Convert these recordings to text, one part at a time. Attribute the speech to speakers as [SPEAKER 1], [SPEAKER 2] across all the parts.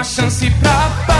[SPEAKER 1] Uma chance pra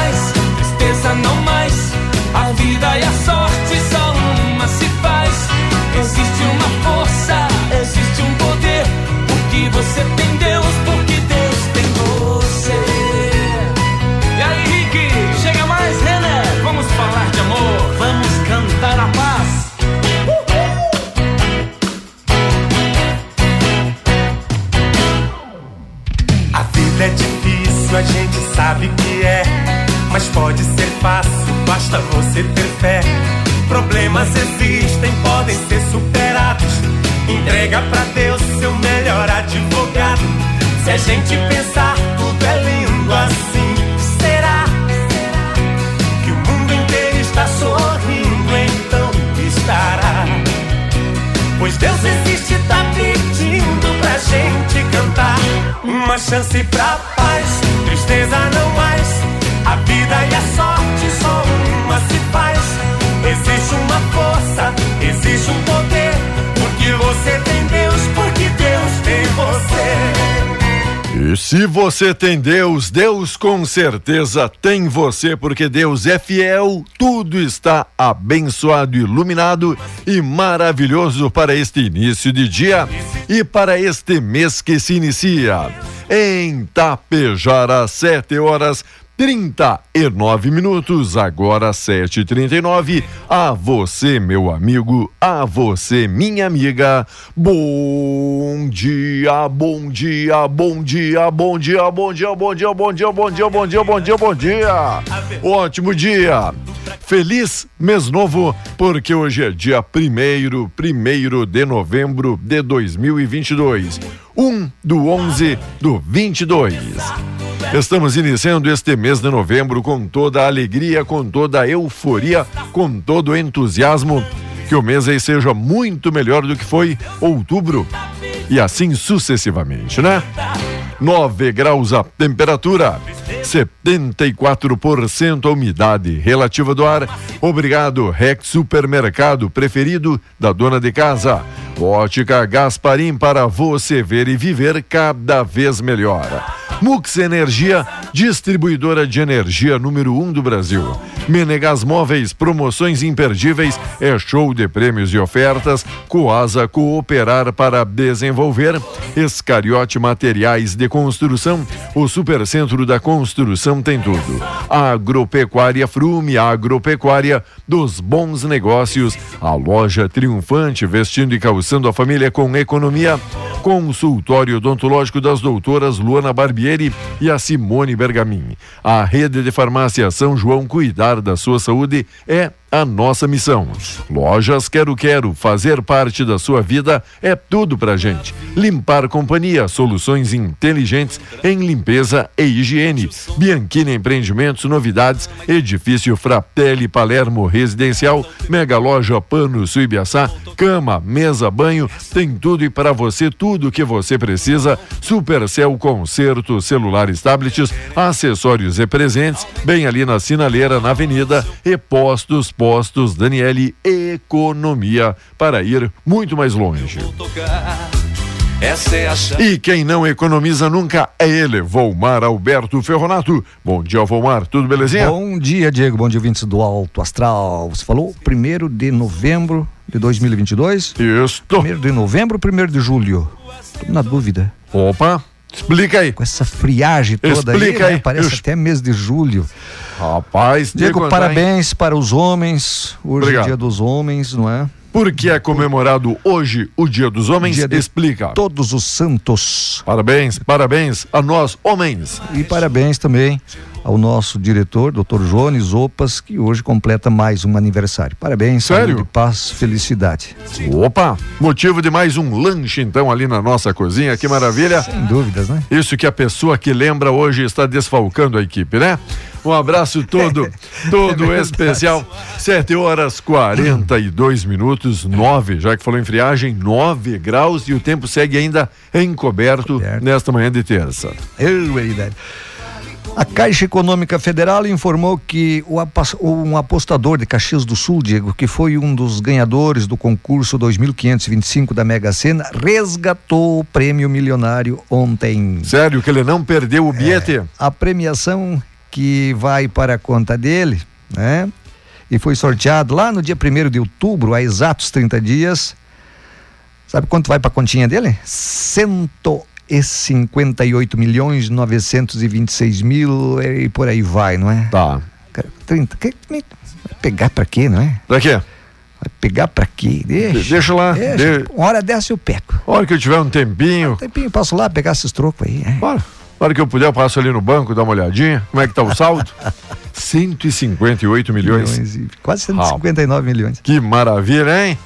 [SPEAKER 2] Problemas existem, podem ser superados. Entrega pra Deus seu melhor advogado. Se a gente pensar, tudo é lindo assim. Será que o mundo inteiro está sorrindo? Então estará. Pois Deus existe, tá pedindo pra gente cantar. Uma chance pra paz, tristeza não mais. A vida e a sorte só uma se você tem Deus, Deus
[SPEAKER 3] com certeza tem você, porque Deus é fiel, tudo está abençoado, iluminado e maravilhoso para este início de dia e para este mês que se inicia. Em Tapejara, sete horas 39 minutos, agora 7h39. A você, meu amigo, a você, minha amiga. Bom dia, bom dia, bom dia, bom dia, bom dia, bom dia, bom dia, bom dia, bom dia, bom dia, bom dia. Ótimo dia. Feliz mês novo, porque hoje é dia primeiro, primeiro de novembro de 2022. 1 do 11 do 22. Estamos iniciando este mês de novembro com toda a alegria, com toda a euforia, com todo o entusiasmo. Que o mês aí seja muito melhor do que foi outubro e assim sucessivamente, né? 9 graus a temperatura, 74% a umidade relativa do ar. Obrigado, Rex Supermercado preferido da dona de casa. Ótica Gasparim para você ver e viver cada vez melhor. Mux Energia, distribuidora de energia número 1 um do Brasil. Menegas Móveis, promoções imperdíveis, é show de prêmios e ofertas. Coasa Cooperar para desenvolver. Escariote Materiais de Construção, o Supercentro da Construção tem tudo. Agropecuária Frume, agropecuária dos bons negócios. A loja triunfante, vestindo e calçando a família com economia. Consultório odontológico das doutoras Luana E a Simone Bergamin. A rede de farmácia São João cuidar da sua saúde é a nossa missão. Lojas Quero Quero, fazer parte da sua vida é tudo pra gente. Limpar Companhia, soluções inteligentes em limpeza e higiene. Bianchini Empreendimentos, novidades, edifício Fratelli Palermo Residencial, Mega Loja Pano Suibiaçá, cama, mesa, banho, tem tudo e para você tudo o que você precisa. Supercell Concerto, celulares, tablets, acessórios e presentes, bem ali na sinaleira, na avenida e postos Postos Daniele Economia para ir muito mais longe. É e quem não economiza nunca é ele, Volmar Alberto Ferronato. Bom dia, Volmar, tudo belezinha?
[SPEAKER 4] Bom dia, Diego, bom dia, ouvintes do Alto Astral. Você falou primeiro de novembro de 2022?
[SPEAKER 3] Isso.
[SPEAKER 4] Primeiro de novembro ou primeiro de julho? Tô na dúvida.
[SPEAKER 3] Opa, explica aí.
[SPEAKER 4] Com essa friagem toda
[SPEAKER 3] explica
[SPEAKER 4] aí,
[SPEAKER 3] né?
[SPEAKER 4] aí. parece
[SPEAKER 3] Eu...
[SPEAKER 4] até mês de julho.
[SPEAKER 3] Rapaz,
[SPEAKER 4] Diego, parabéns hein? para os homens. Hoje Obrigado. é dia dos homens, não é?
[SPEAKER 3] Por que é comemorado hoje o Dia dos Homens?
[SPEAKER 4] Dia
[SPEAKER 3] Explica.
[SPEAKER 4] Todos os santos.
[SPEAKER 3] Parabéns, parabéns a nós, homens.
[SPEAKER 4] E parabéns também ao nosso diretor, Dr. Jones Opas, que hoje completa mais um aniversário. Parabéns,
[SPEAKER 3] Sério?
[SPEAKER 4] saúde, paz, felicidade.
[SPEAKER 3] Opa, motivo de mais um lanche então ali na nossa cozinha, que maravilha.
[SPEAKER 4] Sem dúvidas, né?
[SPEAKER 3] Isso que a pessoa que lembra hoje está desfalcando a equipe, né? Um abraço todo, todo é especial. 7 horas 42 minutos, 9, já que falou em friagem, 9 graus e o tempo segue ainda encoberto certo. nesta manhã de terça.
[SPEAKER 4] Eu, verdade. A Caixa Econômica Federal informou que um apostador de Caxias do Sul, Diego, que foi um dos ganhadores do concurso 2525 da Mega Sena, resgatou o prêmio milionário ontem.
[SPEAKER 3] Sério que ele não perdeu o bilhete?
[SPEAKER 4] É, a premiação que vai para a conta dele, né? E foi sorteado lá no dia 1 de outubro, há exatos 30 dias. Sabe quanto vai para a continha dele? 158 milhões 926 mil e por aí vai, não é?
[SPEAKER 3] Tá.
[SPEAKER 4] 30. Vai pegar para quê, não é?
[SPEAKER 3] Pra quê?
[SPEAKER 4] Vai pegar pra quê? Deixa.
[SPEAKER 3] Deixa lá.
[SPEAKER 4] Deixa.
[SPEAKER 3] De...
[SPEAKER 4] Uma hora dessa eu pego.
[SPEAKER 3] Hora que eu tiver um tempinho. Um
[SPEAKER 4] tempinho, passo lá pegar esses trocos aí. É.
[SPEAKER 3] Bora. Na hora que eu puder, eu passo ali no banco, dar uma olhadinha. Como é que tá o saldo? 158 milhões.
[SPEAKER 4] milhões quase 159 ah, milhões.
[SPEAKER 3] Que maravilha, hein?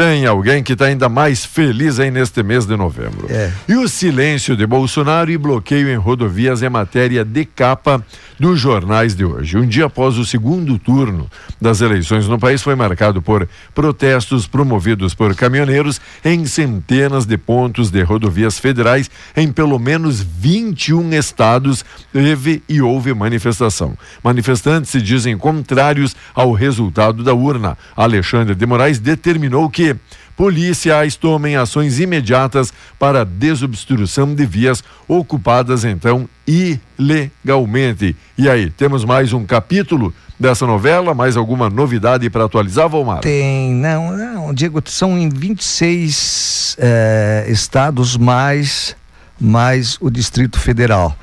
[SPEAKER 3] Tem alguém que está ainda mais feliz aí neste mês de novembro.
[SPEAKER 4] É.
[SPEAKER 3] E o silêncio de Bolsonaro e bloqueio em rodovias é matéria de capa dos jornais de hoje. Um dia após o segundo turno das eleições no país foi marcado por protestos promovidos por caminhoneiros em centenas de pontos de rodovias federais em pelo menos 21 estados. Teve e houve manifestação. Manifestantes se dizem contrários ao resultado da urna. Alexandre de Moraes determinou que policiais tomem ações imediatas para desobstrução de vias ocupadas então ilegalmente. E aí, temos mais um capítulo dessa novela? Mais alguma novidade para atualizar, Valmar?
[SPEAKER 4] Tem, não, não, Diego, são em 26 eh, estados mais, mais o Distrito Federal.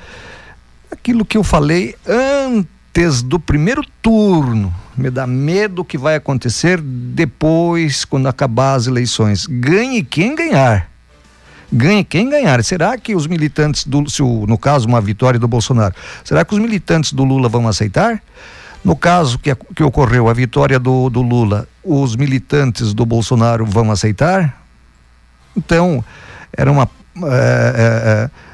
[SPEAKER 4] Aquilo que eu falei antes do primeiro turno, me dá medo que vai acontecer depois, quando acabar as eleições. Ganhe quem ganhar. Ganhe quem ganhar. Será que os militantes do, se o, no caso uma vitória do Bolsonaro, será que os militantes do Lula vão aceitar? No caso que, que ocorreu a vitória do, do Lula, os militantes do Bolsonaro vão aceitar? Então, era uma. É, é,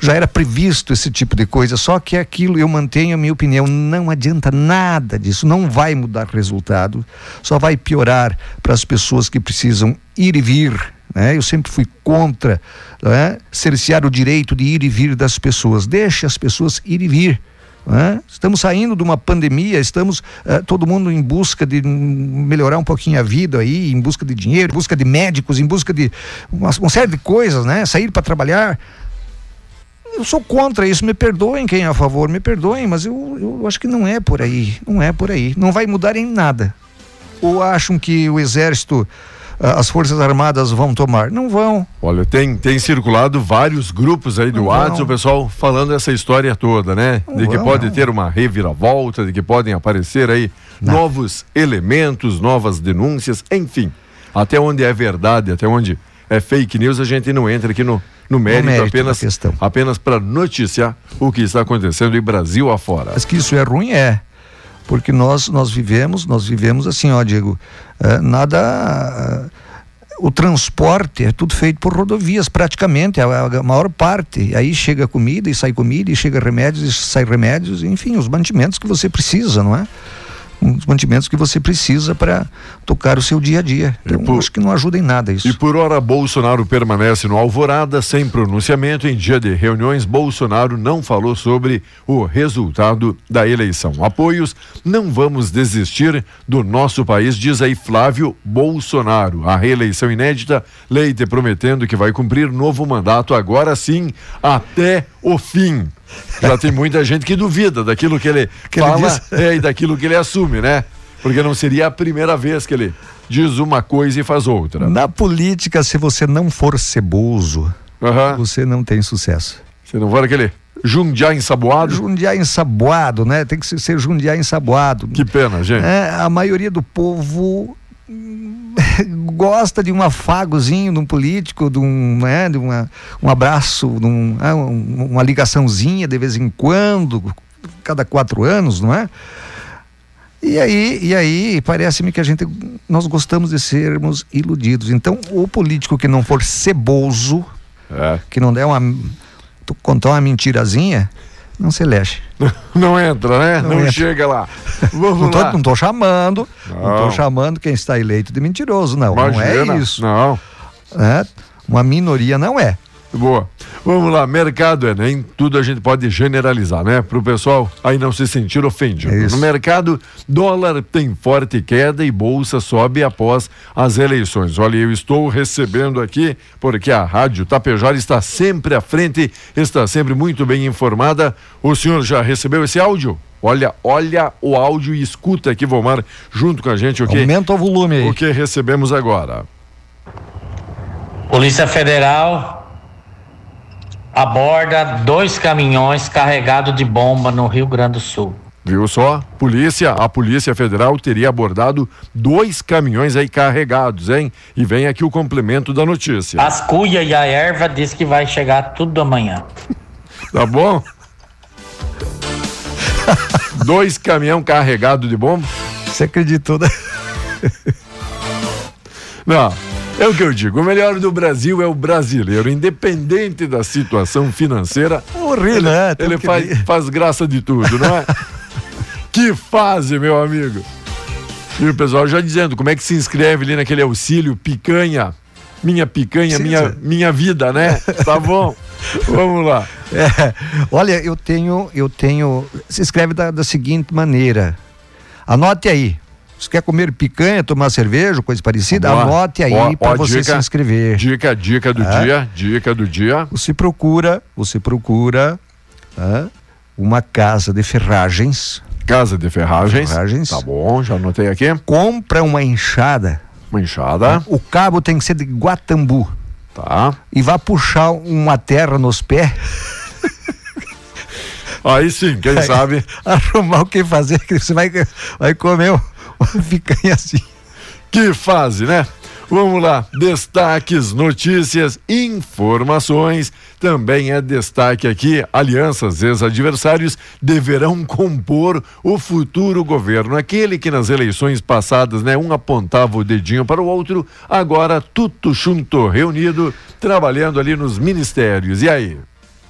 [SPEAKER 4] já era previsto esse tipo de coisa, só que aquilo eu mantenho a minha opinião, não adianta nada disso, não vai mudar resultado, só vai piorar para as pessoas que precisam ir e vir. Né? Eu sempre fui contra né? cercear o direito de ir e vir das pessoas. Deixe as pessoas ir e vir. Né? Estamos saindo de uma pandemia, estamos uh, todo mundo em busca de melhorar um pouquinho a vida aí, em busca de dinheiro, em busca de médicos, em busca de uma, uma série de coisas, né? Sair para trabalhar eu sou contra isso, me perdoem quem é a favor, me perdoem, mas eu, eu acho que não é por aí, não é por aí, não vai mudar em nada. Ou acham que o exército, ah, as forças armadas vão tomar? Não vão.
[SPEAKER 3] Olha, tem, tem circulado vários grupos aí do WhatsApp, o pessoal falando essa história toda, né? Não de que vão, pode não. ter uma reviravolta, de que podem aparecer aí novos elementos, novas denúncias, enfim. Até onde é verdade, até onde é fake news, a gente não entra aqui no, no mérito, no mérito apenas, apenas para noticiar o que está acontecendo em Brasil afora.
[SPEAKER 4] Mas que isso é ruim, é. porque nós nós vivemos, nós vivemos assim, ó, Diego, uh, nada uh, o transporte é tudo feito por rodovias, praticamente, a, a, maior parte. Aí chega comida e sai comida, e chega remédios e sai remédios, enfim, os mantimentos que você precisa, não é? Os mantimentos que você precisa para tocar o seu dia a dia. Então, por, acho que não ajuda em nada isso.
[SPEAKER 3] E por hora, Bolsonaro permanece no Alvorada sem pronunciamento. Em dia de reuniões, Bolsonaro não falou sobre o resultado da eleição. Apoios, não vamos desistir do nosso país, diz aí Flávio Bolsonaro. A reeleição inédita, Leite prometendo que vai cumprir novo mandato agora sim, até o fim. Já tem muita gente que duvida daquilo que ele que fala ele é, e daquilo que ele assume, né? Porque não seria a primeira vez que ele diz uma coisa e faz outra.
[SPEAKER 4] Na política, se você não for ceboso, uhum. você não tem sucesso.
[SPEAKER 3] Se não for aquele Jundiá ensaboado?
[SPEAKER 4] Jundiá ensaboado, né? Tem que ser Jundiá ensaboado.
[SPEAKER 3] Que pena, gente.
[SPEAKER 4] É, a maioria do povo gosta de um afagozinho de um político, de um, né, de uma, um abraço, de um, é, uma ligaçãozinha de vez em quando, cada quatro anos, não é? E aí, e aí parece-me que a gente nós gostamos de sermos iludidos. Então, o político que não for ceboso, é. que não der uma contar uma mentirazinha, não se elege.
[SPEAKER 3] Não entra, né? Não, não entra. chega lá.
[SPEAKER 4] Vamos não, tô, lá. não tô chamando, não. não tô chamando quem está eleito de mentiroso, não. Imagina. Não é isso.
[SPEAKER 3] Não.
[SPEAKER 4] É, uma minoria não é.
[SPEAKER 3] Boa. Vamos lá, mercado Enem, tudo a gente pode generalizar, né? Para o pessoal aí não se sentir ofendido. É no mercado, dólar tem forte queda e bolsa sobe após as eleições. Olha, eu estou recebendo aqui, porque a Rádio Tapejara está sempre à frente, está sempre muito bem informada. O senhor já recebeu esse áudio? Olha, olha o áudio e escuta aqui, Vomar, junto com a gente o que.
[SPEAKER 4] Aumenta o volume aí.
[SPEAKER 3] O que recebemos agora.
[SPEAKER 5] Polícia Federal aborda dois caminhões carregados de bomba no Rio Grande do Sul.
[SPEAKER 3] Viu só? Polícia, a Polícia Federal teria abordado dois caminhões aí carregados, hein? E vem aqui o complemento da notícia.
[SPEAKER 5] As cuia e a erva diz que vai chegar tudo amanhã.
[SPEAKER 3] tá bom? dois caminhão carregados de bomba?
[SPEAKER 4] Você acreditou, né?
[SPEAKER 3] Não, é o que eu digo, o melhor do Brasil é o brasileiro, independente da situação financeira.
[SPEAKER 4] Morri,
[SPEAKER 3] ele,
[SPEAKER 4] né?
[SPEAKER 3] Ele faz, faz graça de tudo, não é? que fase, meu amigo. E o pessoal já dizendo, como é que se inscreve ali naquele auxílio picanha? Minha picanha, sim, minha, minha vida, né? Tá bom. Vamos lá.
[SPEAKER 4] É, olha, eu tenho, eu tenho. Se inscreve da, da seguinte maneira. Anote aí. Você quer comer picanha, tomar cerveja, coisa parecida? Boa. Anote aí para você dica, se inscrever.
[SPEAKER 3] Dica, dica do é. dia, dica do dia.
[SPEAKER 4] Você procura, você procura é, uma casa de ferragens.
[SPEAKER 3] Casa de ferragens. ferragens. Tá bom, já anotei aqui.
[SPEAKER 4] Compra uma enxada.
[SPEAKER 3] Uma enxada.
[SPEAKER 4] O cabo tem que ser de guatambu.
[SPEAKER 3] Tá.
[SPEAKER 4] E vá puxar uma terra nos pés.
[SPEAKER 3] Aí sim, quem aí, sabe.
[SPEAKER 4] Arrumar o que fazer, que você vai, vai comer picanha assim.
[SPEAKER 3] Que fase, né? Vamos lá, destaques, notícias, informações. Também é destaque aqui: alianças, ex-adversários deverão compor o futuro governo. Aquele que nas eleições passadas, né, um apontava o dedinho para o outro, agora tudo junto, reunido, trabalhando ali nos ministérios. E aí?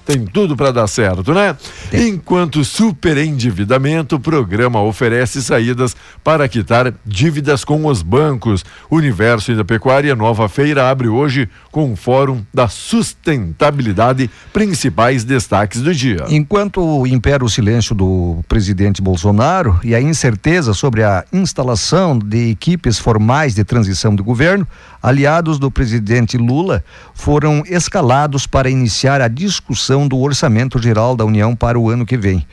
[SPEAKER 3] Tem tudo para dar certo, né? Tem. Enquanto superendividamento, o programa oferece saídas para quitar dívidas com os bancos. Universo da Pecuária Nova Feira abre hoje com o Fórum da Sustentabilidade, principais destaques do dia.
[SPEAKER 4] Enquanto impera o silêncio do presidente Bolsonaro e a incerteza sobre a instalação de equipes formais de transição do governo, aliados do presidente Lula foram escalados para iniciar a discussão do orçamento geral da União para o ano que vem.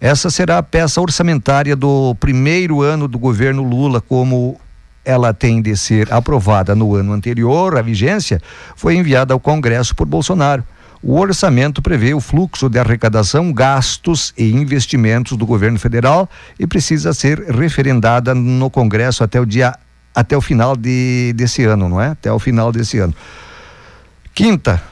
[SPEAKER 4] Essa será a peça orçamentária do primeiro ano do governo Lula, como ela tem de ser aprovada no ano anterior à vigência, foi enviada ao Congresso por Bolsonaro. O orçamento prevê o fluxo de arrecadação, gastos e investimentos do governo federal e precisa ser referendada no Congresso até o dia até o final de, desse ano, não é? Até o final desse ano. Quinta,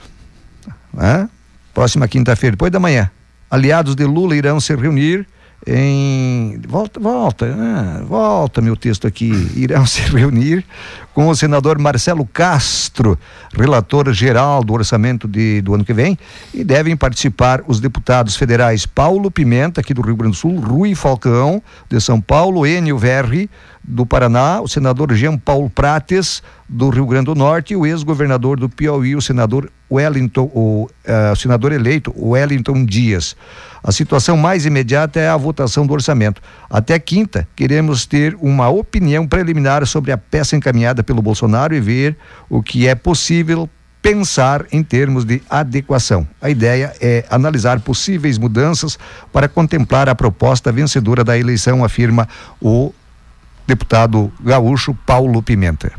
[SPEAKER 4] né? próxima quinta-feira, depois da manhã, aliados de Lula irão se reunir em volta, volta, ah, volta meu texto aqui, irão se reunir com o senador Marcelo Castro, relator geral do orçamento de, do ano que vem, e devem participar os deputados federais Paulo Pimenta, aqui do Rio Grande do Sul, Rui Falcão, de São Paulo, Enio Verri, do Paraná, o senador Jean Paulo Prates, do Rio Grande do Norte, e o ex-governador do Piauí, o senador Wellington, o, uh, senador eleito Wellington Dias. A situação mais imediata é a votação do orçamento. Até quinta, queremos ter uma opinião preliminar sobre a peça encaminhada pelo Bolsonaro e ver o que é possível pensar em termos de adequação. A ideia é analisar possíveis mudanças para contemplar a proposta vencedora da eleição, afirma o deputado gaúcho Paulo Pimenta.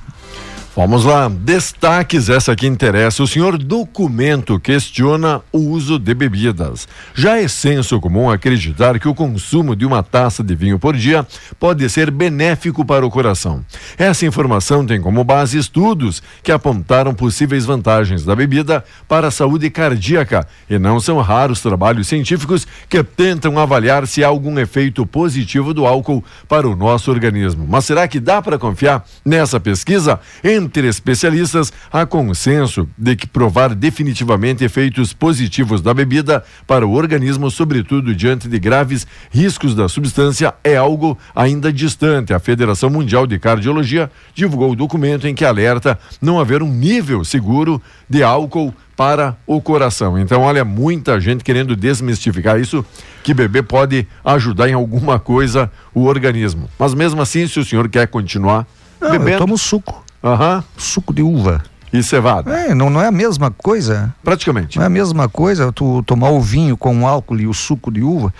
[SPEAKER 3] Vamos lá, destaques, essa que interessa. O senhor documento questiona o uso de bebidas. Já é senso comum acreditar que o consumo de uma taça de vinho por dia pode ser benéfico para o coração. Essa informação tem como base estudos que apontaram possíveis vantagens da bebida para a saúde cardíaca e não são raros trabalhos científicos que tentam avaliar se há algum efeito positivo do álcool para o nosso organismo. Mas será que dá para confiar nessa pesquisa? Entre especialistas, há consenso de que provar definitivamente efeitos positivos da bebida para o organismo, sobretudo diante de graves riscos da substância, é algo ainda distante. A Federação Mundial de Cardiologia divulgou o documento em que alerta não haver um nível seguro de álcool para o coração. Então, olha, muita gente querendo desmistificar isso, que beber pode ajudar em alguma coisa o organismo. Mas mesmo assim, se o senhor quer continuar
[SPEAKER 4] não, bebendo. Eu tomo suco.
[SPEAKER 3] Aham.
[SPEAKER 4] Suco de uva.
[SPEAKER 3] E cevada?
[SPEAKER 4] É, não, não é a mesma coisa.
[SPEAKER 3] Praticamente.
[SPEAKER 4] Não é a mesma coisa tu tomar o vinho com álcool e o suco de uva.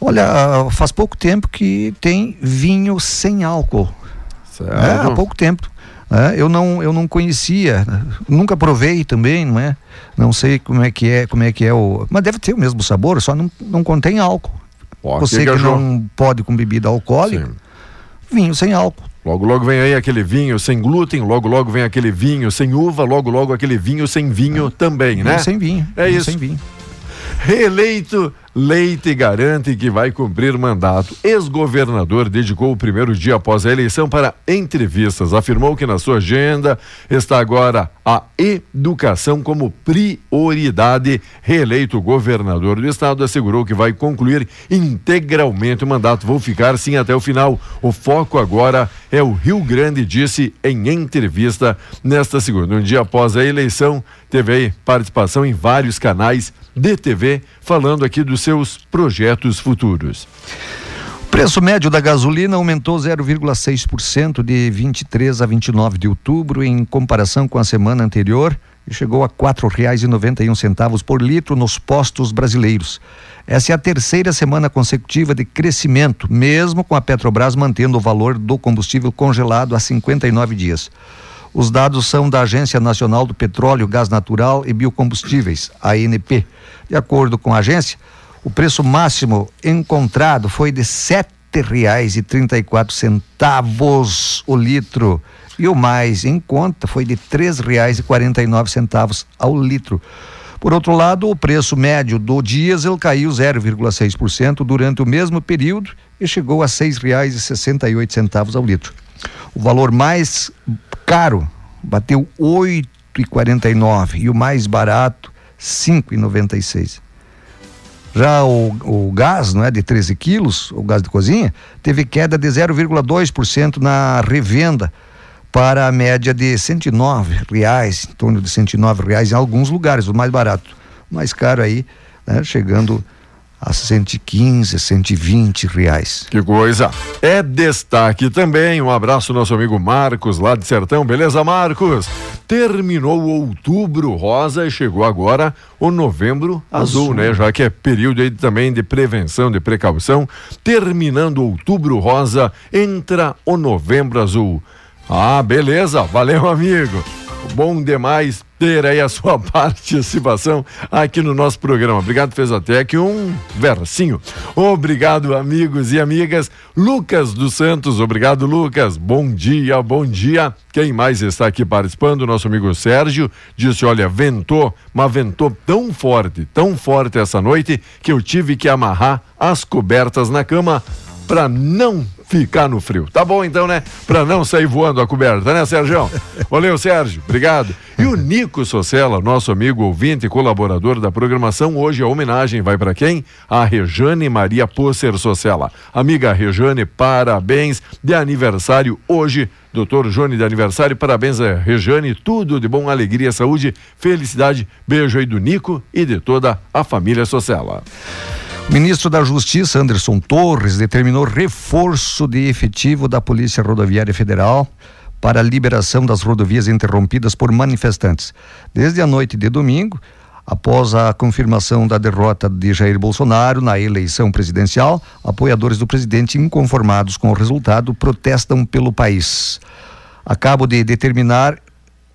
[SPEAKER 4] Olha, faz pouco tempo que tem vinho sem álcool.
[SPEAKER 3] Certo.
[SPEAKER 4] É, há pouco tempo. É, eu não eu não conhecia, nunca provei também, não é? Não sei como é que é, como é que é o, mas deve ter o mesmo sabor, só não, não contém álcool. Pô, Você que, que não pode com bebida alcoólica, Sim. vinho sem álcool.
[SPEAKER 3] Logo, logo vem aí aquele vinho sem glúten, logo, logo vem aquele vinho sem uva, logo, logo aquele vinho sem vinho também, né?
[SPEAKER 4] Sem vinho.
[SPEAKER 3] É isso.
[SPEAKER 4] Sem vinho.
[SPEAKER 3] Reeleito, Leite garante que vai cumprir mandato. Ex-governador dedicou o primeiro dia após a eleição para entrevistas. Afirmou que na sua agenda está agora a educação como prioridade. Reeleito governador do estado assegurou que vai concluir integralmente o mandato. Vou ficar sim até o final. O foco agora é o Rio Grande, disse em entrevista nesta segunda. Um dia após a eleição, teve participação em vários canais de TV, falando aqui dos seus projetos futuros.
[SPEAKER 4] O preço médio da gasolina aumentou 0,6% de 23 a 29 de outubro em comparação com a semana anterior e chegou a um centavos por litro nos postos brasileiros. Essa é a terceira semana consecutiva de crescimento, mesmo com a Petrobras mantendo o valor do combustível congelado há 59 dias. Os dados são da Agência Nacional do Petróleo, Gás Natural e Biocombustíveis, ANP. De acordo com a agência, o preço máximo encontrado foi de quatro centavos o litro e o mais em conta foi de nove centavos ao litro. Por outro lado, o preço médio do diesel caiu 0,6% durante o mesmo período e chegou a oito centavos ao litro. O valor mais caro bateu oito e quarenta nove o mais barato cinco e noventa e seis. Já o, o gás, não é, de 13 quilos, o gás de cozinha, teve queda de 0,2% na revenda para a média de 109 reais, em torno de 109 reais em alguns lugares, o mais barato. O mais caro aí, né, chegando a 115, 120 reais.
[SPEAKER 3] Que coisa. É destaque também. Um abraço nosso amigo Marcos lá de Sertão. Beleza, Marcos? Terminou o outubro rosa e chegou agora o novembro azul, azul, né? Já que é período aí também de prevenção, de precaução. Terminando outubro rosa, entra o novembro azul. Ah, beleza. Valeu, amigo. Bom demais ter aí a sua participação aqui no nosso programa. Obrigado, fez até que um versinho. Obrigado, amigos e amigas. Lucas dos Santos, obrigado, Lucas. Bom dia, bom dia. Quem mais está aqui participando? Nosso amigo Sérgio disse: Olha, ventou, mas ventou tão forte, tão forte essa noite que eu tive que amarrar as cobertas na cama para não ficar no frio. Tá bom então, né? Para não sair voando a coberta, né, Sérgio? Valeu, Sérgio. Obrigado. E o Nico Socella, nosso amigo ouvinte e colaborador da programação, hoje a homenagem vai para quem? A Rejane Maria Posser Socella. Amiga Rejane, parabéns de aniversário hoje. Doutor Jone de aniversário, parabéns a Rejane, tudo de bom, alegria, saúde, felicidade. Beijo aí do Nico e de toda a família Socella.
[SPEAKER 4] Ministro da Justiça, Anderson Torres, determinou reforço de efetivo da Polícia Rodoviária Federal para a liberação das rodovias interrompidas por manifestantes. Desde a noite de domingo, após a confirmação da derrota de Jair Bolsonaro na eleição presidencial, apoiadores do presidente inconformados com o resultado protestam pelo país. Acabo de determinar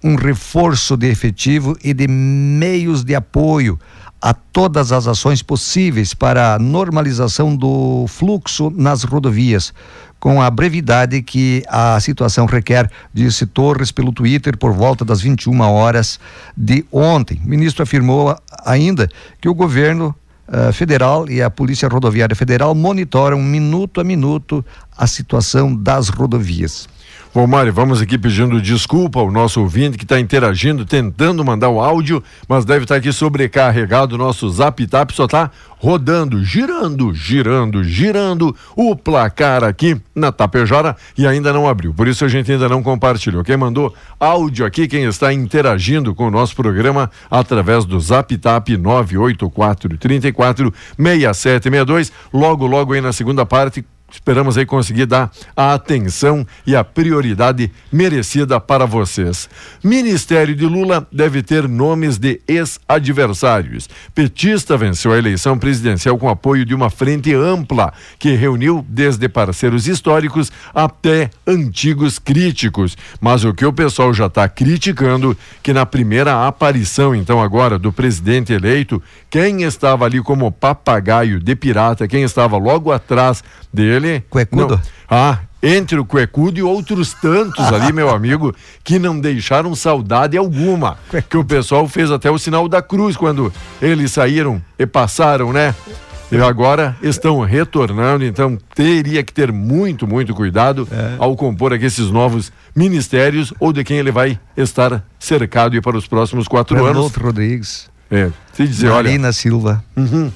[SPEAKER 4] um reforço de efetivo e de meios de apoio a todas as ações possíveis para a normalização do fluxo nas rodovias, com a brevidade que a situação requer, disse Torres pelo Twitter por volta das 21 horas de ontem. O ministro afirmou ainda que o governo uh, federal e a Polícia Rodoviária Federal monitoram minuto a minuto a situação das rodovias.
[SPEAKER 3] Bom, Mário, vamos aqui pedindo desculpa ao nosso ouvinte que está interagindo, tentando mandar o áudio, mas deve estar tá aqui sobrecarregado. Nosso zap tap só está rodando, girando, girando, girando o placar aqui na Tapejara e ainda não abriu. Por isso a gente ainda não compartilhou. Quem mandou áudio aqui, quem está interagindo com o nosso programa através do Zap Tap 984 34 6762. Logo, logo aí na segunda parte esperamos aí conseguir dar a atenção e a prioridade merecida para vocês. Ministério de Lula deve ter nomes de ex-adversários. Petista venceu a eleição presidencial com apoio de uma frente ampla que reuniu desde parceiros históricos até antigos críticos. Mas o que o pessoal já está criticando que na primeira aparição então agora do presidente eleito, quem estava ali como papagaio de pirata, quem estava logo atrás dele.
[SPEAKER 4] Cuecudo?
[SPEAKER 3] Não, ah, entre o Cuecudo e outros tantos ali, meu amigo, que não deixaram saudade alguma. Que o pessoal fez até o sinal da cruz quando eles saíram e passaram, né? E agora estão retornando, então teria que ter muito, muito cuidado é. ao compor aqui esses novos ministérios ou de quem ele vai estar cercado para os próximos quatro Renato anos.
[SPEAKER 4] Rodrigues.
[SPEAKER 3] É, se dizer,
[SPEAKER 4] Marina
[SPEAKER 3] olha.
[SPEAKER 4] Silva.
[SPEAKER 3] Uhum.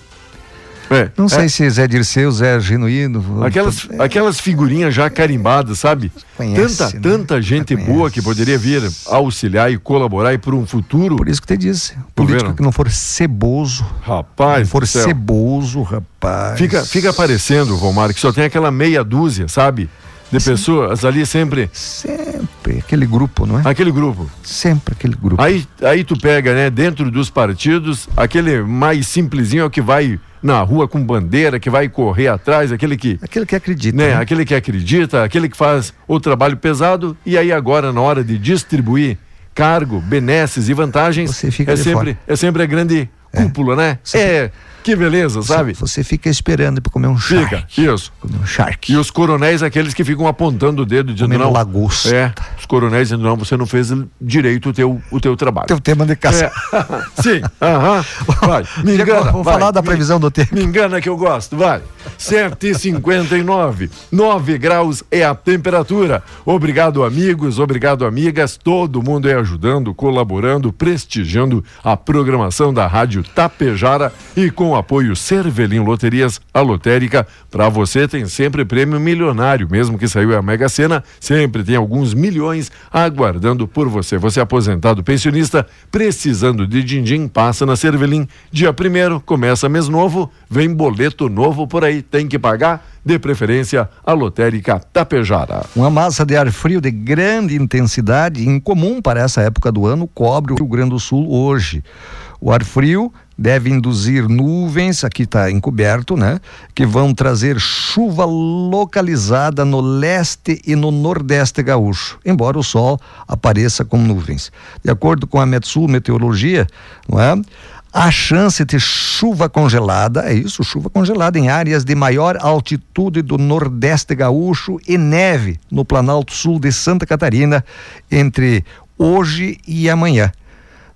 [SPEAKER 4] É, não sei é. se Zé Dirceu, Zé Genuíno.
[SPEAKER 3] Aquelas, é. aquelas figurinhas já carimbadas, sabe? Conhece, tanta, né? tanta gente boa que poderia vir auxiliar e colaborar e por um futuro.
[SPEAKER 4] Por isso que te disse. Político que não for ceboso.
[SPEAKER 3] Rapaz. Não
[SPEAKER 4] for ceboso, rapaz.
[SPEAKER 3] Fica, fica aparecendo, Vomar, que só tem aquela meia dúzia, sabe? De pessoas ali sempre.
[SPEAKER 4] Sempre, aquele grupo, não é?
[SPEAKER 3] Aquele grupo.
[SPEAKER 4] Sempre aquele grupo.
[SPEAKER 3] Aí, aí tu pega, né, dentro dos partidos, aquele mais simplesinho é o que vai na rua com bandeira, que vai correr atrás, aquele que.
[SPEAKER 4] Aquele que acredita.
[SPEAKER 3] Né, né? Aquele que acredita, aquele que faz o trabalho pesado, e aí agora, na hora de distribuir cargo, benesses e vantagens,
[SPEAKER 4] Você fica
[SPEAKER 3] é, sempre, fora. é sempre a grande. Cúpula, é. né? Você é. Que beleza, sabe?
[SPEAKER 4] Você fica esperando para comer um shark.
[SPEAKER 3] Fica, isso.
[SPEAKER 4] Comer um shark.
[SPEAKER 3] E os coronéis, aqueles que ficam apontando o dedo dizendo
[SPEAKER 4] não. lagosta.
[SPEAKER 3] É, os coronéis dizendo não, você não fez direito o teu, o teu trabalho.
[SPEAKER 4] Teu tema de caça.
[SPEAKER 3] É. Sim, aham. Vai, me engana.
[SPEAKER 4] Vamos falar da previsão
[SPEAKER 3] me,
[SPEAKER 4] do tempo.
[SPEAKER 3] Me engana que eu gosto, vai. 7h59, 9 graus é a temperatura. Obrigado, amigos, obrigado, amigas. Todo mundo é ajudando, colaborando, prestigiando a programação da Rádio Tapejara e com apoio Cervelim Loterias, a lotérica, para você tem sempre prêmio milionário, mesmo que saiu a Mega Sena, sempre tem alguns milhões aguardando por você. Você é aposentado pensionista, precisando de din-din, passa na Cervelim. Dia primeiro, começa mês novo, vem boleto novo por aí, tem que pagar? de preferência a lotérica Tapejara.
[SPEAKER 4] Uma massa de ar frio de grande intensidade, incomum para essa época do ano, cobre o Rio Grande do Sul hoje. O ar frio deve induzir nuvens, aqui está encoberto, né? Que vão trazer chuva localizada no leste e no nordeste gaúcho, embora o sol apareça com nuvens. De acordo com a Metsul Meteorologia, não é? A chance de chuva congelada, é isso, chuva congelada em áreas de maior altitude do Nordeste gaúcho e neve no Planalto Sul de Santa Catarina entre hoje e amanhã.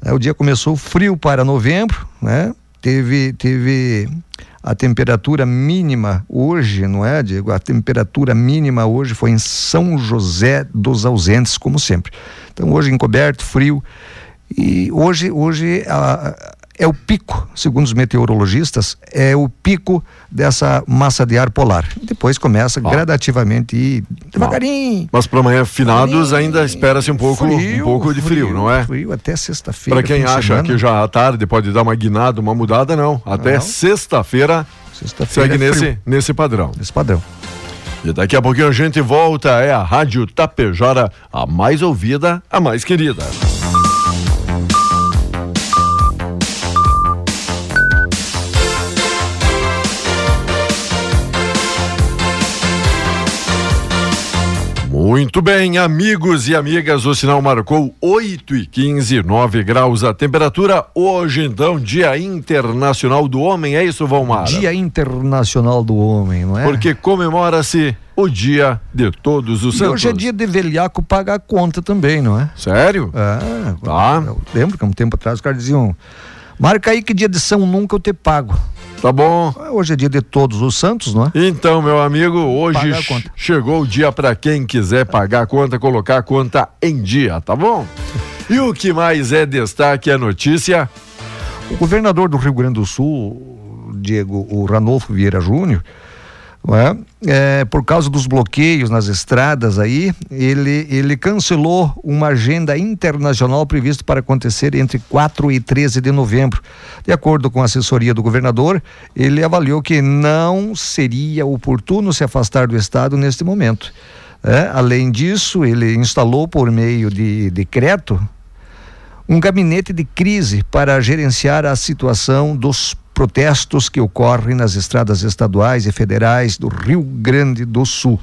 [SPEAKER 4] O dia começou frio para novembro, né? Teve, teve a temperatura mínima hoje, não é, Diego? A temperatura mínima hoje foi em São José dos Ausentes, como sempre. Então hoje encoberto, frio. E hoje, hoje a, é o pico, segundo os meteorologistas, é o pico dessa massa de ar polar. Depois começa ah. gradativamente e devagarinho.
[SPEAKER 3] Mas para amanhã finados ainda espera-se um pouco, frio, um pouco de frio, frio, não é?
[SPEAKER 4] Frio até sexta-feira.
[SPEAKER 3] Para quem acha semana. que já à tarde pode dar uma guinada, uma mudada, não. Até sexta-feira sexta segue é nesse, nesse padrão.
[SPEAKER 4] Nesse padrão.
[SPEAKER 3] E daqui a pouquinho a gente volta, é a Rádio Tapejara, a mais ouvida, a mais querida. Muito bem, amigos e amigas, o sinal marcou 8 e 15, 9 graus a temperatura. Hoje, então, Dia Internacional do Homem, é isso, Valmar?
[SPEAKER 4] Dia Internacional do Homem, não é?
[SPEAKER 3] Porque comemora-se o dia de todos os e santos.
[SPEAKER 4] Hoje é dia de velhaco pagar a conta também, não é?
[SPEAKER 3] Sério?
[SPEAKER 4] É, tá. Eu lembro que um tempo atrás os caras diziam, marca aí que dia de São nunca eu te pago.
[SPEAKER 3] Tá bom.
[SPEAKER 4] Hoje é dia de todos os santos, não é?
[SPEAKER 3] Então, meu amigo, hoje chegou o dia para quem quiser pagar a conta, colocar a conta em dia, tá bom? E o que mais é destaque é notícia?
[SPEAKER 4] O governador do Rio Grande do Sul, Diego, o Ranolfo Vieira Júnior, é? É, por causa dos bloqueios nas estradas aí, ele, ele cancelou uma agenda internacional prevista para acontecer entre 4 e 13 de novembro. De acordo com a assessoria do governador, ele avaliou que não seria oportuno se afastar do Estado neste momento. É, além disso, ele instalou por meio de decreto um gabinete de crise para gerenciar a situação dos protestos que ocorrem nas estradas estaduais e federais do Rio Grande do Sul.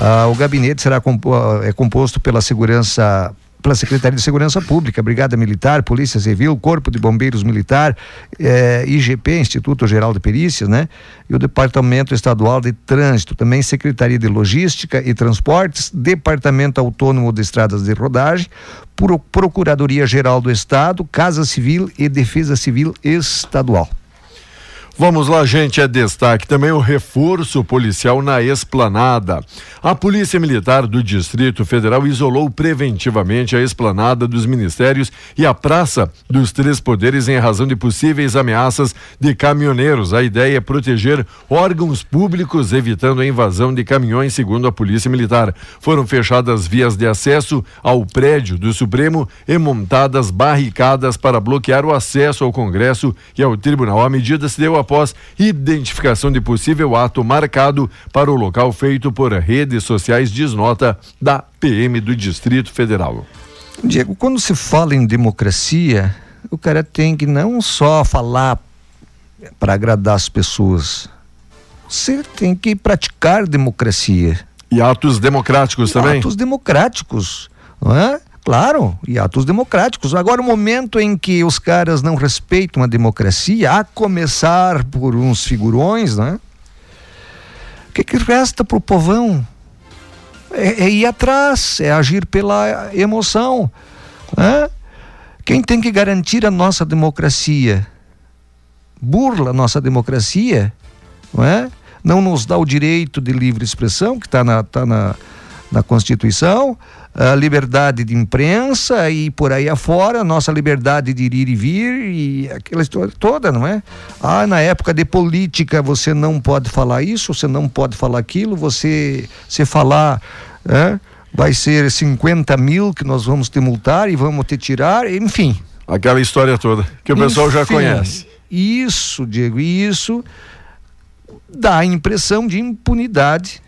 [SPEAKER 4] Ah, o gabinete será compo é composto pela segurança pela Secretaria de Segurança Pública, Brigada Militar, Polícia Civil, Corpo de Bombeiros Militar, eh, IGP, Instituto Geral de Perícias, né? E o Departamento Estadual de Trânsito, também Secretaria de Logística e Transportes, Departamento Autônomo de Estradas de Rodagem, Procuradoria Geral do Estado, Casa Civil e Defesa Civil Estadual.
[SPEAKER 3] Vamos lá, gente, é destaque também o reforço policial na esplanada. A Polícia Militar do Distrito Federal isolou preventivamente a esplanada dos ministérios e a Praça dos Três Poderes em razão de possíveis ameaças de caminhoneiros. A ideia é proteger órgãos públicos, evitando a invasão de caminhões, segundo a Polícia Militar. Foram fechadas vias de acesso ao prédio do Supremo e montadas barricadas para bloquear o acesso ao Congresso e ao Tribunal. A medida se deu após identificação de possível ato marcado para o local feito por redes sociais, diz nota da PM do Distrito Federal.
[SPEAKER 4] Diego, quando se fala em democracia, o cara tem que não só falar para agradar as pessoas, você tem que praticar democracia.
[SPEAKER 3] E atos democráticos e também?
[SPEAKER 4] Atos democráticos, não é? Claro, e atos democráticos. Agora, o momento em que os caras não respeitam a democracia, a começar por uns figurões, né? O que, que resta para o povão? É, é, ir atrás, é agir pela emoção. Né? Quem tem que garantir a nossa democracia? Burla a nossa democracia, não é? Não nos dá o direito de livre expressão, que está na, tá na, na Constituição, a liberdade de imprensa e por aí afora, nossa liberdade de ir e vir e aquela história toda, não é? Ah, na época de política você não pode falar isso, você não pode falar aquilo, você se falar, é, vai ser 50 mil que nós vamos te multar e vamos te tirar, enfim.
[SPEAKER 3] Aquela história toda que o enfim, pessoal já conhece.
[SPEAKER 4] Isso, Diego, e isso dá a impressão de impunidade,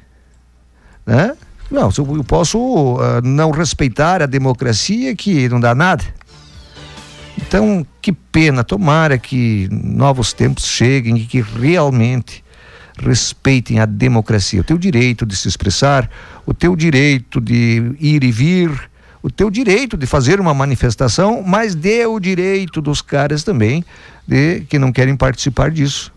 [SPEAKER 4] né? Não, eu posso uh, não respeitar a democracia que não dá nada. Então, que pena, tomara que novos tempos cheguem e que realmente respeitem a democracia, o teu direito de se expressar, o teu direito de ir e vir, o teu direito de fazer uma manifestação, mas dê o direito dos caras também de que não querem participar disso.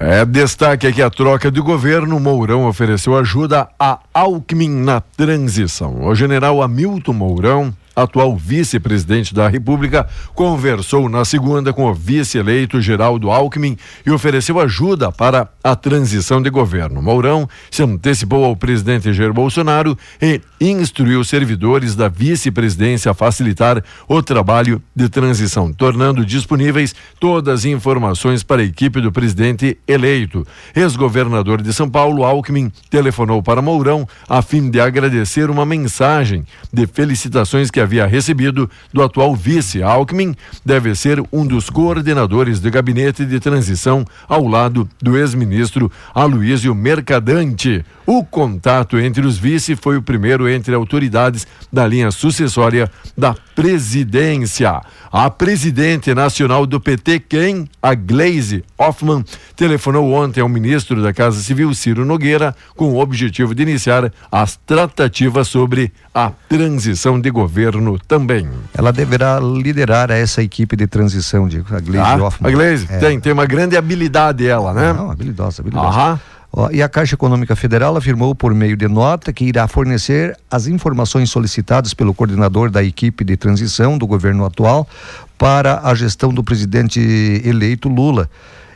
[SPEAKER 3] É destaque aqui a troca de governo. Mourão ofereceu ajuda a Alckmin na transição. O general Hamilton Mourão atual vice-presidente da República, conversou na segunda com o vice-eleito Geraldo Alckmin e ofereceu ajuda para a transição de governo. Mourão se antecipou ao presidente Jair Bolsonaro e instruiu servidores da vice-presidência a facilitar o trabalho de transição, tornando disponíveis todas as informações para a equipe do presidente eleito. Ex-governador de São Paulo, Alckmin, telefonou para Mourão a fim de agradecer uma mensagem de felicitações que havia recebido do atual vice Alckmin, deve ser um dos coordenadores de gabinete de transição ao lado do ex-ministro Aloysio Mercadante. O contato entre os vice foi o primeiro entre autoridades da linha sucessória da presidência. A presidente nacional do PT, quem? A Glaze Hoffmann, telefonou ontem ao ministro da Casa Civil, Ciro Nogueira, com o objetivo de iniciar as tratativas sobre a transição de governo também.
[SPEAKER 4] Ela deverá liderar essa equipe de transição, digo, a Glaze ah, Hoffmann.
[SPEAKER 3] A Glaze, é. tem, tem uma grande habilidade ela, né?
[SPEAKER 4] Não, habilidosa, habilidosa. Aham. E a Caixa Econômica Federal afirmou por meio de nota que irá fornecer as informações solicitadas pelo coordenador da equipe de transição do governo atual para a gestão do presidente eleito Lula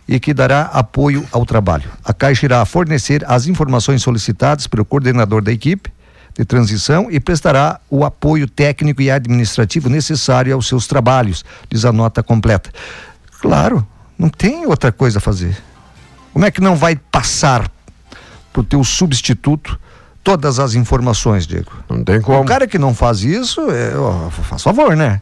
[SPEAKER 4] e que dará apoio ao trabalho. A Caixa irá fornecer as informações solicitadas pelo coordenador da equipe de transição e prestará o apoio técnico e administrativo necessário aos seus trabalhos, diz a nota completa. Claro, não tem outra coisa a fazer. Como é que não vai passar para o teu substituto todas as informações, Diego?
[SPEAKER 3] Não tem como.
[SPEAKER 4] O cara que não faz isso, é, ó, faz favor, né?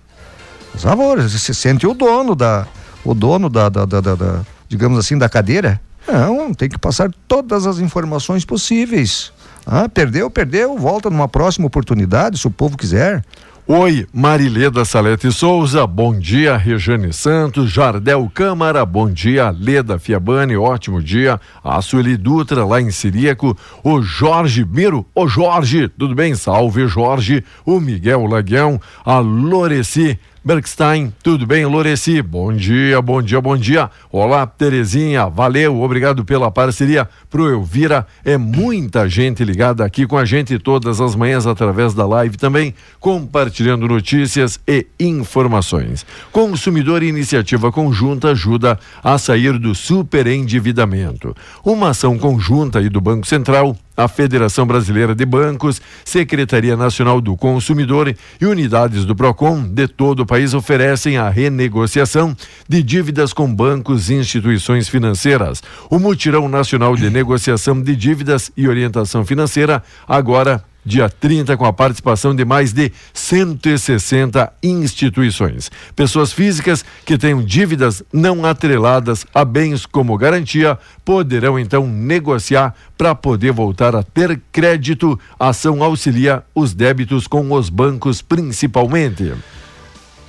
[SPEAKER 4] Faz favor, você se sente o dono da, o dono da, da, da, da, digamos assim, da cadeira. Não, tem que passar todas as informações possíveis. Ah, perdeu, perdeu, volta numa próxima oportunidade, se o povo quiser.
[SPEAKER 3] Oi, Marileda Salete Souza, bom dia, Rejane Santos, Jardel Câmara, bom dia, Leda Fiabani, ótimo dia, a Sueli Dutra lá em Siríaco, o Jorge Miro, o Jorge, tudo bem? Salve Jorge, o Miguel Laguião, a Loreci, Bergstein, tudo bem, Loreci? Bom dia, bom dia, bom dia. Olá, Terezinha, valeu, obrigado pela parceria. Pro Elvira, é muita gente ligada aqui com a gente todas as manhãs através da live também, compartilhando notícias e informações. Consumidor Iniciativa Conjunta ajuda a sair do superendividamento. Uma ação conjunta aí do Banco Central a Federação Brasileira de Bancos, Secretaria Nacional do Consumidor e unidades do Procon de todo o país oferecem a renegociação de dívidas com bancos e instituições financeiras. O Mutirão Nacional de Negociação de Dívidas e Orientação Financeira agora dia 30, com a participação de mais de 160 instituições. Pessoas físicas que tenham dívidas não atreladas a bens como garantia poderão então negociar para poder voltar a ter crédito. A ação auxilia os débitos com os bancos principalmente.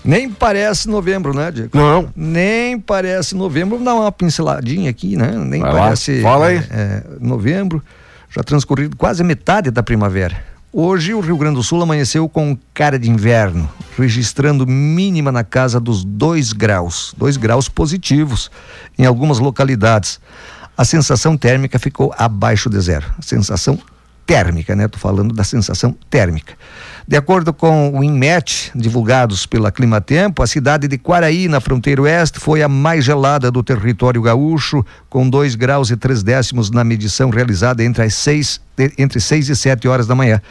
[SPEAKER 4] Nem parece novembro, né, Diego?
[SPEAKER 3] Não.
[SPEAKER 4] Nem parece novembro. Vamos dar uma pinceladinha aqui, né? Nem
[SPEAKER 3] Vai
[SPEAKER 4] parece.
[SPEAKER 3] Lá. Fala aí.
[SPEAKER 4] É, é, novembro já transcorrido quase metade da primavera. Hoje o Rio Grande do Sul amanheceu com cara de inverno, registrando mínima na casa dos 2 graus, 2 graus positivos em algumas localidades. A sensação térmica ficou abaixo de zero. A sensação térmica, né? Tô falando da sensação térmica. De acordo com o INMET, divulgados pela Climatempo, a cidade de Quaraí, na fronteira oeste, foi a mais gelada do território gaúcho, com 2 graus e 3 décimos na medição realizada entre as 6 entre 6 e 7 horas da manhã.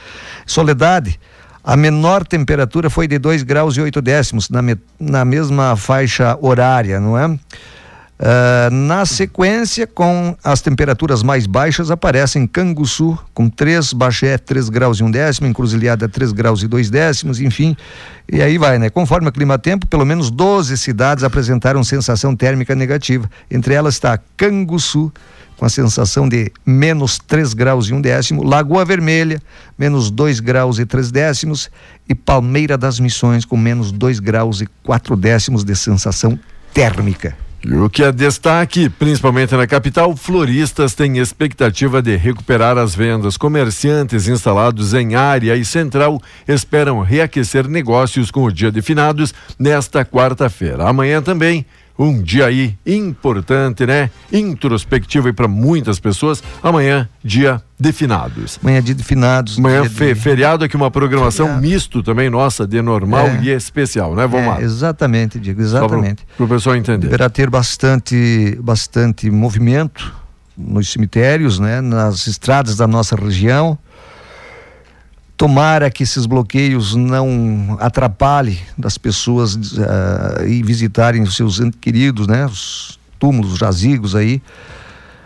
[SPEAKER 4] Soledade, a menor temperatura foi de 2 graus e 8 décimos na, me, na mesma faixa horária, não é? Uh, na sequência, com as temperaturas mais baixas, aparecem Canguçu com 3, Baxé 3 graus e 1 décimo, Encruzilhada 3 graus e 2 décimos, enfim. E aí vai, né? Conforme o clima-tempo, pelo menos 12 cidades apresentaram sensação térmica negativa. Entre elas está Canguçu, com a sensação de menos 3 graus e um décimo, Lagoa Vermelha, menos 2 graus e 3 décimos, e Palmeira das Missões, com menos 2 graus e 4 décimos de sensação térmica.
[SPEAKER 3] E o que é destaque, principalmente na capital, floristas têm expectativa de recuperar as vendas. Comerciantes instalados em área e central esperam reaquecer negócios com o dia de finados nesta quarta-feira. Amanhã também um dia aí importante, né? Introspectivo e para muitas pessoas. Amanhã, dia de finados.
[SPEAKER 4] Amanhã, dia de finados.
[SPEAKER 3] Amanhã,
[SPEAKER 4] dia
[SPEAKER 3] fe,
[SPEAKER 4] de...
[SPEAKER 3] feriado aqui, uma programação
[SPEAKER 4] Feriado.
[SPEAKER 3] misto também, nossa, de normal
[SPEAKER 4] É.
[SPEAKER 3] e especial, né? Vamos lá.
[SPEAKER 4] É, exatamente, Diego, exatamente.
[SPEAKER 3] Para o pessoal entender.
[SPEAKER 4] Deverá ter bastante, bastante movimento nos cemitérios, né, nas estradas da nossa região. Tomara que esses bloqueios não atrapalhem das pessoas ah, ir visitarem os seus queridos, né, os túmulos, os jazigos aí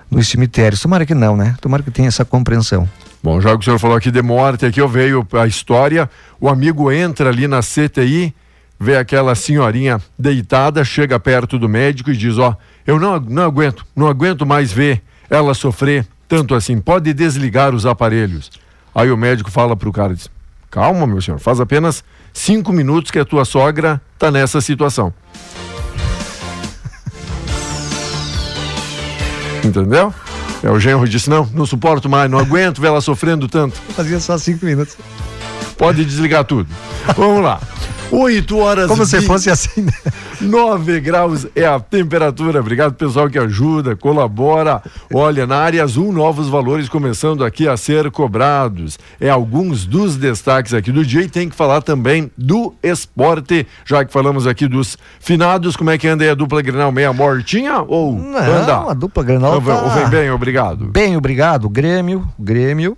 [SPEAKER 4] nos cemitérios. Tomara que não, né? Tomara que tenha essa compreensão.
[SPEAKER 3] Bom, já que o senhor falou aqui de morte, aqui eu veio a história, o amigo entra ali na CTI, vê aquela senhorinha deitada, chega perto do médico e diz, ó, eu não, não aguento, não aguento mais ver ela sofrer tanto assim, pode desligar os aparelhos. Aí o médico fala pro cara, diz, calma meu senhor, faz apenas cinco minutos que a tua sogra tá nessa situação. Entendeu? É, o genro disse, não, não suporto mais, não aguento ver ela sofrendo tanto.
[SPEAKER 4] Fazia só cinco minutos.
[SPEAKER 3] Pode desligar tudo. Vamos lá. 8 horas
[SPEAKER 4] Como se
[SPEAKER 3] e
[SPEAKER 4] fosse assim, né?
[SPEAKER 3] 9 graus é a temperatura. Obrigado, pessoal que ajuda, colabora. Olha, na área azul, novos valores começando aqui a ser cobrados. É alguns dos destaques aqui do dia e tem que falar também do esporte, já que falamos aqui dos finados. Como é que anda aí a dupla Grenal meia mortinha ou
[SPEAKER 4] Não,
[SPEAKER 3] anda?
[SPEAKER 4] a dupla Grenal
[SPEAKER 3] vem-
[SPEAKER 4] tá-
[SPEAKER 3] vem bem, obrigado.
[SPEAKER 4] Bem, obrigado. Grêmio, Grêmio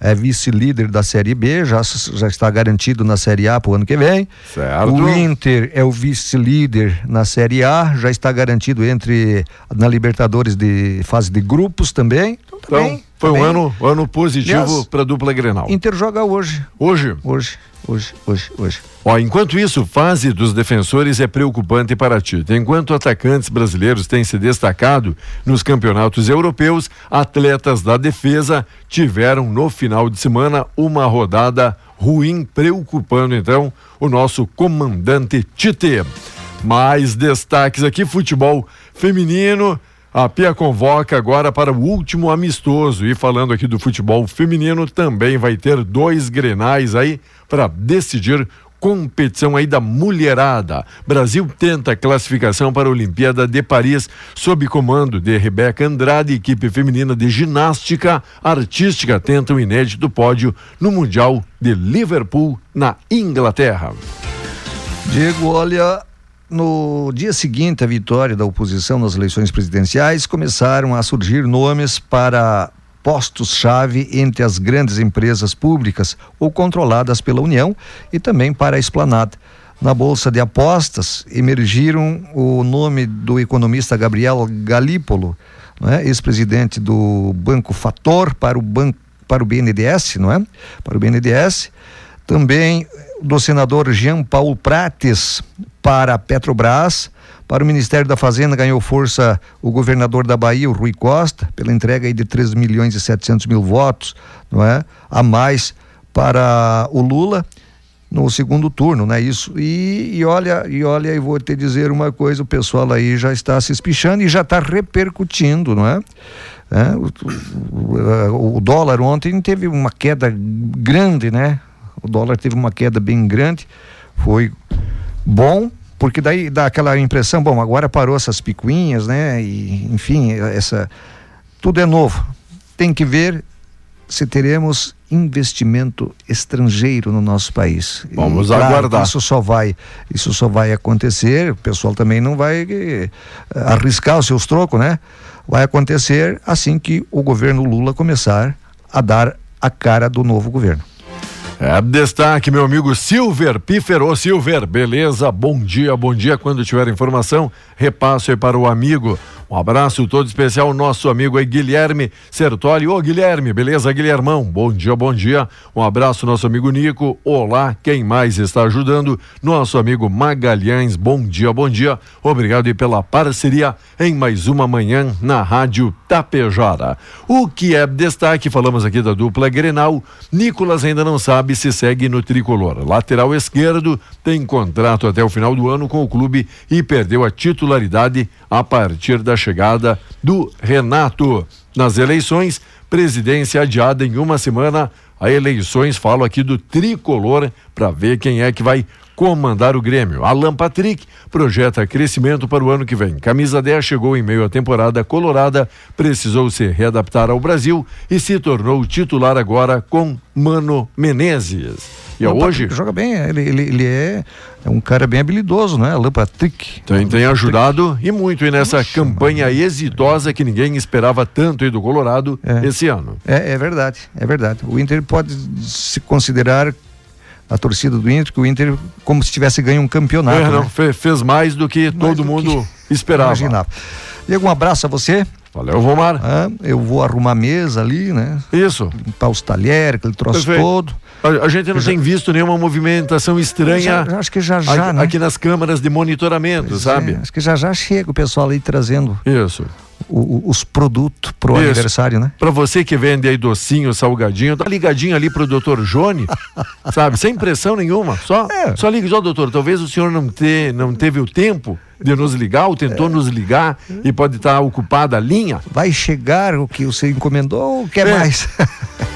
[SPEAKER 4] é vice-líder da Série B, já, já está garantido na Série A para o ano que vem.
[SPEAKER 3] Certo.
[SPEAKER 4] O Inter é o vice-líder na Série A, já está garantido entre na Libertadores de fase de grupos também. Então, tá
[SPEAKER 3] Então, foi
[SPEAKER 4] tá
[SPEAKER 3] um
[SPEAKER 4] bem.
[SPEAKER 3] ano, ano positivo para a dupla Grenal.
[SPEAKER 4] Inter joga hoje,
[SPEAKER 3] Hoje,
[SPEAKER 4] hoje, hoje, hoje, hoje.
[SPEAKER 3] Ó, enquanto isso, fase dos defensores é preocupante para ti. Enquanto atacantes brasileiros têm se destacado nos campeonatos europeus, atletas da defesa tiveram no final de semana uma rodada ruim, preocupando então o nosso comandante Tite. Mais destaques aqui: futebol feminino. A Pia convoca agora para o último amistoso. E falando aqui do futebol feminino, também vai ter dois grenais aí para decidir competição aí da mulherada. Brasil tenta classificação para a Olimpíada de Paris sob comando de Rebeca Andrade, equipe feminina de ginástica artística tenta o inédito pódio no Mundial de Liverpool na Inglaterra.
[SPEAKER 4] Diego, olha, no dia seguinte à vitória da oposição nas eleições presidenciais, começaram a surgir nomes para postos-chave entre as grandes empresas públicas ou controladas pela União e também para a esplanada. Na Bolsa de Apostas, emergiram o nome do economista Gabriel Galípolo, é? ex-presidente do Banco Fator para o, banco, para o BNDES, não é? Para o BNDES. Também do senador Jean Paul Prates para a Petrobras. Para o Ministério da Fazenda ganhou força o governador da Bahia, o Rui Costa, pela entrega de 3 milhões e 700 mil votos, não é? A mais para o Lula no segundo turno, né? Isso. E, e olha, e olha, eu vou te dizer uma coisa, o pessoal aí já está se espichando e já está repercutindo, não é? É, o, o- o dólar ontem teve uma queda grande, né? O dólar teve uma queda bem grande, foi bom, porque daí dá aquela impressão, bom, agora parou essas picuinhas, né? E, enfim, essa tudo é novo. Tem que ver se teremos investimento estrangeiro no nosso país.
[SPEAKER 3] Vamos
[SPEAKER 4] E, claro,
[SPEAKER 3] aguardar.
[SPEAKER 4] Isso só vai, isso só vai acontecer. O pessoal também não vai eh, arriscar os seus trocos, né? Vai acontecer assim que o governo Lula começar a dar a cara do novo governo.
[SPEAKER 3] É, destaque, meu amigo Silver, Pífer, ô Silver, beleza, bom dia, bom dia, quando tiver informação, repasso aí para o amigo. Um abraço todo especial, nosso amigo aí, Guilherme Sertoli. Ô, Guilherme, beleza, Guilhermão? Bom dia, bom dia. Um abraço, nosso amigo Nico. Olá, quem mais está ajudando? Nosso amigo Magalhães. Bom dia, bom dia. Obrigado aí pela parceria em mais uma manhã na Rádio Tapejara. O que é destaque, falamos aqui da dupla Grenal. Nicolas ainda não sabe se segue no tricolor. Lateral esquerdo tem contrato até o final do ano com o clube e perdeu a titularidade a partir da chegada do Renato. Nas eleições, presidência adiada em uma semana. A eleições, falo aqui do tricolor para ver quem é que vai comandar o Grêmio. Alan Patrick projeta crescimento para o ano que vem. Camisa 10 chegou em meio à temporada colorada, precisou se readaptar ao Brasil e se tornou titular agora com Mano Menezes. E
[SPEAKER 4] Alan
[SPEAKER 3] hoje.
[SPEAKER 4] Patrick joga bem, ele, ele, ele é, é um cara bem habilidoso, né? Alan Patrick.
[SPEAKER 3] Tem, tem ajudado e muito e nessa campanha exitosa que ninguém esperava tanto aí do Colorado
[SPEAKER 4] É.
[SPEAKER 3] esse ano.
[SPEAKER 4] É, é verdade, é verdade. O Inter pode se considerar a torcida do Inter, que o Inter como se tivesse ganho um campeonato.
[SPEAKER 3] É, não,
[SPEAKER 4] né?
[SPEAKER 3] fe- fez mais do que
[SPEAKER 4] Mais
[SPEAKER 3] todo
[SPEAKER 4] do
[SPEAKER 3] mundo
[SPEAKER 4] que
[SPEAKER 3] esperava.
[SPEAKER 4] Imaginava. Diego, um abraço a você.
[SPEAKER 3] Valeu, Vomar.
[SPEAKER 4] Ah, eu vou arrumar a mesa ali, né?
[SPEAKER 3] Isso.
[SPEAKER 4] Limpar os talheres, aquele troço
[SPEAKER 3] Perfeito.
[SPEAKER 4] todo.
[SPEAKER 3] A, a gente não
[SPEAKER 4] Já-
[SPEAKER 3] tem visto nenhuma movimentação estranha
[SPEAKER 4] já acho que já já,
[SPEAKER 3] aqui,
[SPEAKER 4] né?
[SPEAKER 3] aqui nas câmaras de monitoramento,
[SPEAKER 4] Pois
[SPEAKER 3] sabe?
[SPEAKER 4] é, acho que já já chega o pessoal aí trazendo
[SPEAKER 3] Isso.
[SPEAKER 4] O- os produtos pro
[SPEAKER 3] Isso.
[SPEAKER 4] aniversário, né?
[SPEAKER 3] Pra você que vende aí docinho, salgadinho, tá ligadinho ali pro doutor Jone, sabe? Sem pressão nenhuma. Só,
[SPEAKER 4] É.
[SPEAKER 3] só liga, ó, doutor, talvez o senhor não, te, não teve o tempo de nos ligar, ou tentou
[SPEAKER 4] É.
[SPEAKER 3] nos ligar e pode estar ocupada a linha.
[SPEAKER 4] Vai chegar o que você encomendou ou quer
[SPEAKER 3] É.
[SPEAKER 4] mais?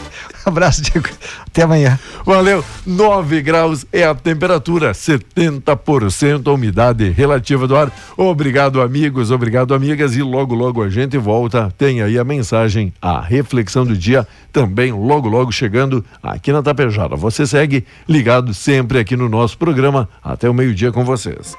[SPEAKER 4] Abraço, Diego. Até amanhã.
[SPEAKER 3] Valeu. 9 graus é a temperatura, 70% a umidade relativa do ar. Obrigado, amigos, obrigado, amigas. E logo, logo a gente volta. Tem aí a mensagem, a reflexão do dia, também logo, logo chegando aqui na Tapejara. Você segue ligado sempre aqui no nosso programa. Até o meio-dia com vocês.